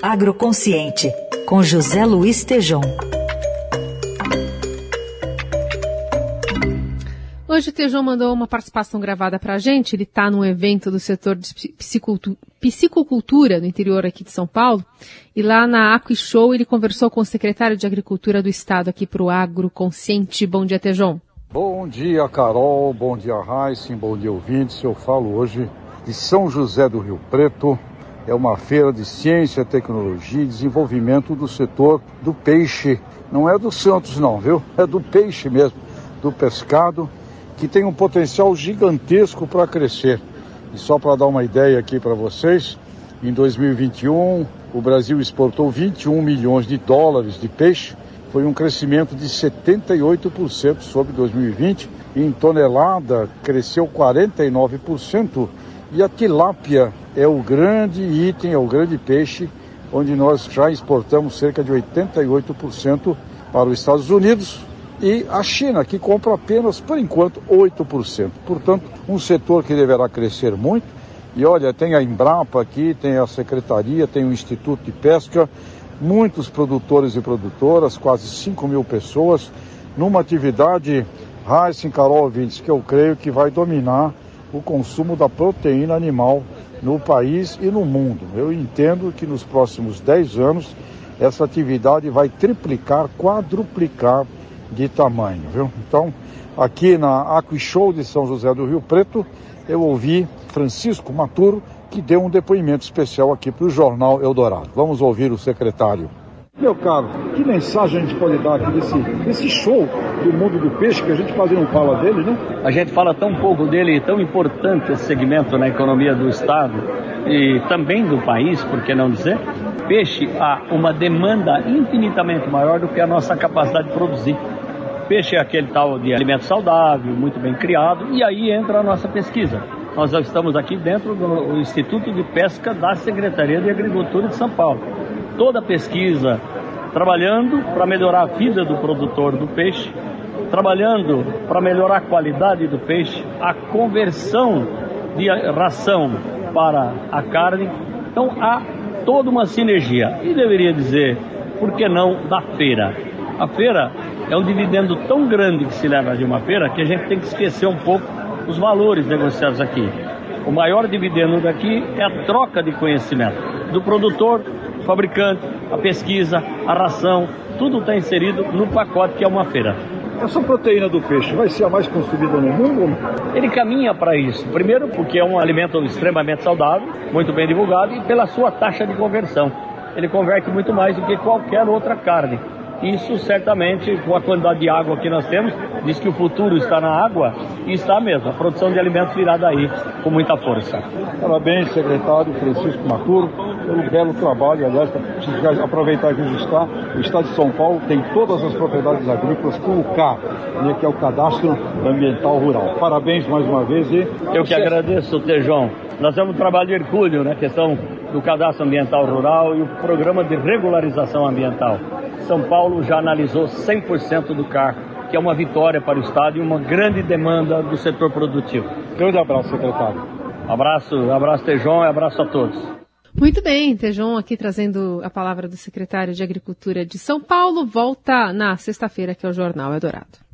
Agroconsciente, com José Luiz Tejom. Hoje o Tejão mandou uma participação gravada para a gente. Ele está num evento do setor de piscicultura no interior aqui de São Paulo. E lá na Aqui Show ele conversou com o secretário de Agricultura do Estado aqui para o Agro Consciente. Bom dia, Tejão. Bom dia, Carol. Bom dia, Raíssa. Bom dia, ouvintes. Eu falo hoje de São José do Rio Preto. É uma feira de ciência, tecnologia e desenvolvimento do setor do peixe. Não é do Santos, não, viu? É do peixe mesmo, do pescado que tem um potencial gigantesco para crescer. E só para dar uma ideia aqui para vocês, em 2021 o Brasil exportou 21 milhões de dólares de peixe, foi um crescimento de 78% sobre 2020. Em tonelada cresceu 49% e a tilápia é o grande item, é o grande peixe, onde nós já exportamos cerca de 88% para os Estados Unidos, e a China, que compra apenas, por enquanto, 8%. Portanto, um setor que deverá crescer muito. E olha, tem a Embrapa aqui, tem a Secretaria, tem o Instituto de Pesca, muitos produtores e produtoras, quase 5 mil pessoas, numa atividade, Heisen Carol Vintes, que eu creio que vai dominar o consumo da proteína animal no país e no mundo. Eu entendo que nos próximos 10 anos essa atividade vai triplicar, quadruplicar de tamanho, viu? Então, aqui na Aquishow de São José do Rio Preto, eu ouvi Francisco Maturo, que deu um depoimento especial aqui para o Jornal Eldorado. Vamos ouvir o secretário. Meu caro, que mensagem a gente pode dar aqui desse, desse show do mundo do peixe que a gente quase não fala dele, né? A gente fala tão pouco dele tão importante esse segmento na economia do Estado e também do país, por que não dizer? Peixe há uma demanda infinitamente maior do que a nossa capacidade de produzir. Peixe é aquele tal de alimento saudável, muito bem criado, e aí entra a nossa pesquisa. Nós estamos aqui dentro do Instituto de Pesca da Secretaria de Agricultura de São Paulo. Toda pesquisa trabalhando para melhorar a vida do produtor do peixe, trabalhando para melhorar a qualidade do peixe, a conversão de ração para a carne. Então há toda uma sinergia. E deveria dizer, por que não, da feira? A feira é um dividendo tão grande que se leva de uma feira que a gente tem que esquecer um pouco os valores negociados aqui. O maior dividendo daqui é a troca de conhecimento do produtor, fabricante, a pesquisa, a ração, tudo está inserido no pacote que é uma feira. Essa proteína do peixe vai ser a mais consumida no mundo? Ele caminha para isso. Primeiro, porque é um alimento extremamente saudável, muito bem divulgado, e pela sua taxa de conversão. Ele converte muito mais do que qualquer outra carne. Isso certamente, com a quantidade de água que nós temos, diz que o futuro está na água e está mesmo. A produção de alimentos virá daí com muita força. Parabéns, secretário Francisco Maturo, pelo belo trabalho. Aliás, para aproveitar que está, o Estado de São Paulo tem todas as propriedades agrícolas com o K, né, que é o Cadastro Ambiental Rural. Parabéns mais uma vez e. Eu que agradeço, Tejão. Nós temos um trabalho de hercúleo na questão do Cadastro Ambiental Rural e o Programa de Regularização Ambiental. São Paulo já analisou 100% do CAR, que é uma vitória para o Estado e uma grande demanda do setor produtivo. Grande abraço, secretário. Abraço, abraço Tejon e abraço a todos. Muito bem, Tejon aqui trazendo a palavra do secretário de Agricultura de São Paulo. Volta na sexta-feira, que é o Jornal Eldorado.